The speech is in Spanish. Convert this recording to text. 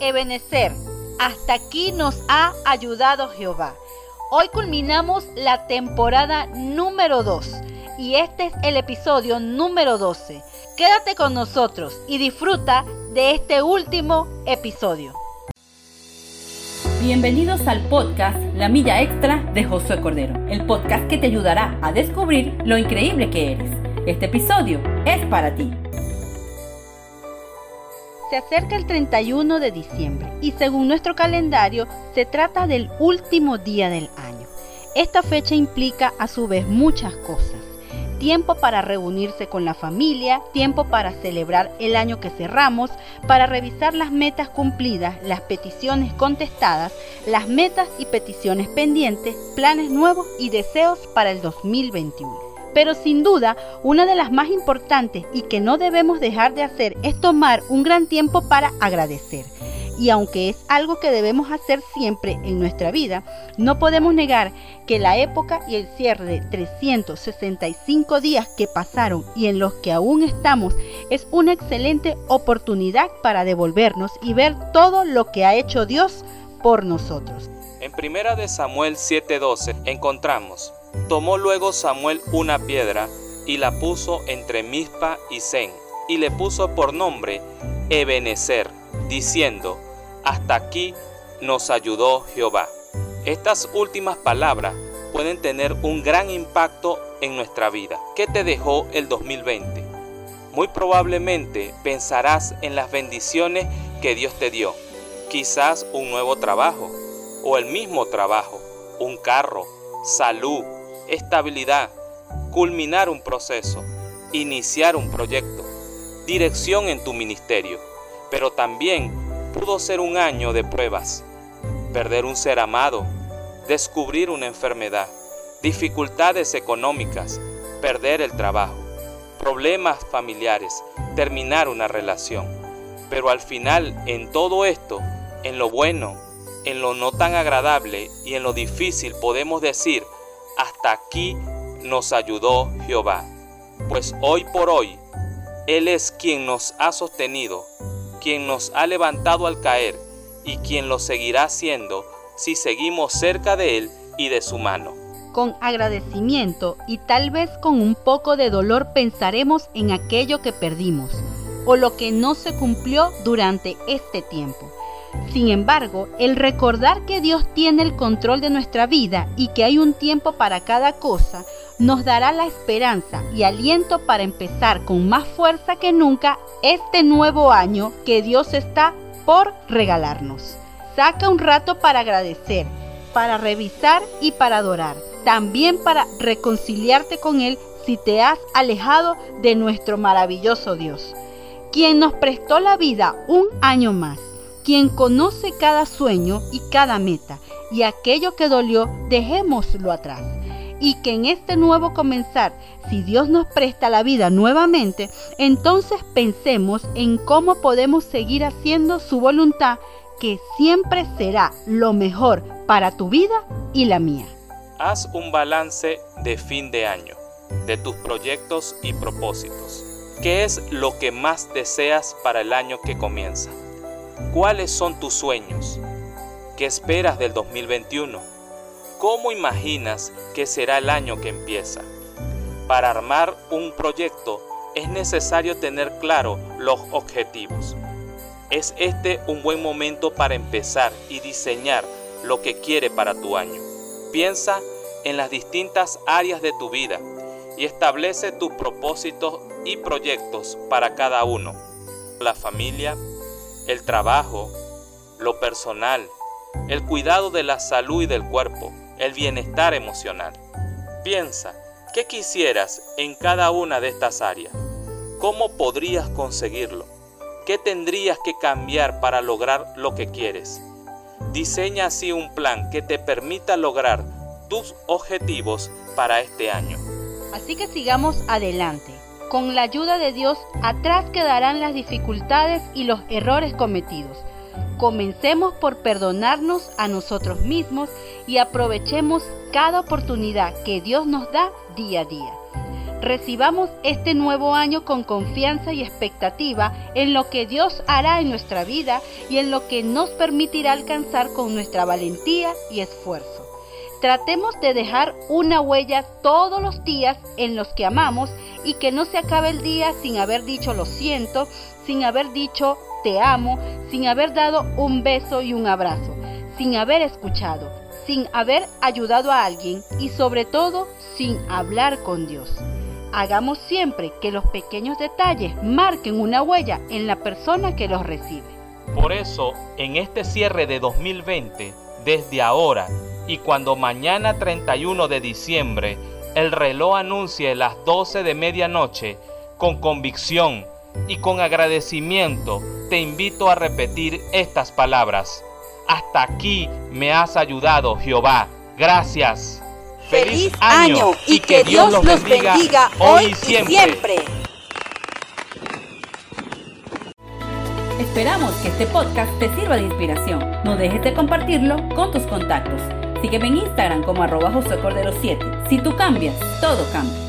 Ebenecer, hasta aquí nos ha ayudado Jehová. Hoy culminamos la temporada número 2 y este es el episodio número 12. Quédate con nosotros y disfruta de este último episodio. Bienvenidos al podcast La Milla Extra de Josué Cordero, el podcast que te ayudará a descubrir lo increíble que eres. Este episodio es para ti. Se acerca el 31 de diciembre y según nuestro calendario se trata del último día del año. Esta fecha implica a su vez muchas cosas. Tiempo para reunirse con la familia, tiempo para celebrar el año que cerramos, para revisar las metas cumplidas, las peticiones contestadas, las metas y peticiones pendientes, planes nuevos y deseos para el 2021. Pero sin duda, una de las más importantes y que no debemos dejar de hacer es tomar un gran tiempo para agradecer. Y aunque es algo que debemos hacer siempre en nuestra vida, no podemos negar que la época y el cierre de 365 días que pasaron y en los que aún estamos es una excelente oportunidad para devolvernos y ver todo lo que ha hecho Dios por nosotros. En primera de Samuel 7:12 encontramos Tomó luego Samuel una piedra y la puso entre Mizpa y Zen, y le puso por nombre Ebenezer, diciendo, Hasta aquí nos ayudó Jehová. Estas últimas palabras pueden tener un gran impacto en nuestra vida. ¿Qué te dejó el 2020? Muy probablemente pensarás en las bendiciones que Dios te dio. Quizás un nuevo trabajo o el mismo trabajo, un carro, salud, estabilidad, culminar un proceso, iniciar un proyecto, dirección en tu ministerio, pero también pudo ser un año de pruebas, perder un ser amado, descubrir una enfermedad, dificultades económicas, perder el trabajo, problemas familiares, terminar una relación. Pero al final, en todo esto, en lo bueno, en lo no tan agradable y en lo difícil, podemos decir, hasta aquí nos ayudó Jehová. Pues hoy por hoy, Él es quien nos ha sostenido, quien nos ha levantado al caer y quien lo seguirá haciendo si seguimos cerca de Él y de su mano. Con agradecimiento y tal vez con un poco de dolor pensaremos en aquello que perdimos o lo que no se cumplió durante este tiempo. Sin embargo, el recordar que Dios tiene el control de nuestra vida y que hay un tiempo para cada cosa, nos dará la esperanza y aliento para empezar con más fuerza que nunca este nuevo año que Dios está por regalarnos. Saca un rato para agradecer, para revisar y para adorar. También para reconciliarte con Él si te has alejado de nuestro maravilloso Dios, quien nos prestó la vida un año más quien conoce cada sueño y cada meta, y aquello que dolió, dejémoslo atrás. Y que en este nuevo comenzar, si Dios nos presta la vida nuevamente, entonces pensemos en cómo podemos seguir haciendo su voluntad, que siempre será lo mejor para tu vida y la mía. Haz un balance de fin de año, de tus proyectos y propósitos. ¿Qué es lo que más deseas para el año que comienza? ¿Cuáles son tus sueños? ¿Qué esperas del 2021? ¿Cómo imaginas que será el año que empieza? Para armar un proyecto es necesario tener claro los objetivos. Es este un buen momento para empezar y diseñar lo que quiere para tu año. Piensa en las distintas áreas de tu vida y establece tus propósitos y proyectos para cada uno. La familia, el trabajo, lo personal, el cuidado de la salud y del cuerpo, el bienestar emocional. Piensa, ¿qué quisieras en cada una de estas áreas? ¿Cómo podrías conseguirlo? ¿Qué tendrías que cambiar para lograr lo que quieres? Diseña así un plan que te permita lograr tus objetivos para este año. Así que sigamos adelante con la ayuda de Dios, atrás quedarán las dificultades y los errores cometidos. Comencemos por perdonarnos a nosotros mismos y aprovechemos cada oportunidad que Dios nos da día a día. recibamos este nuevo año con confianza y expectativa en lo que Dios hará en nuestra vida y en lo que nos permitirá alcanzar con nuestra valentía y esfuerzo. Tratemos de dejar una huella todos los días en los que amamos y que no se acabe el día sin haber dicho lo siento, sin haber dicho te amo, sin haber dado un beso y un abrazo, sin haber escuchado, sin haber ayudado a alguien y sobre todo sin hablar con Dios. Hagamos siempre que los pequeños detalles marquen una huella en la persona que los recibe. Por eso, en este cierre de 2020, desde ahora y cuando mañana 31 de diciembre el reloj anuncie las 12 de medianoche, con convicción y con agradecimiento te invito a repetir estas palabras. Hasta aquí me has ayudado, Jehová. Gracias. Feliz año y que Dios los bendiga hoy y siempre. Esperamos que este podcast te sirva de inspiración. No dejes de compartirlo con tus contactos. Sígueme en Instagram como arroba José Cordero 7. Si tú cambias, todo cambia.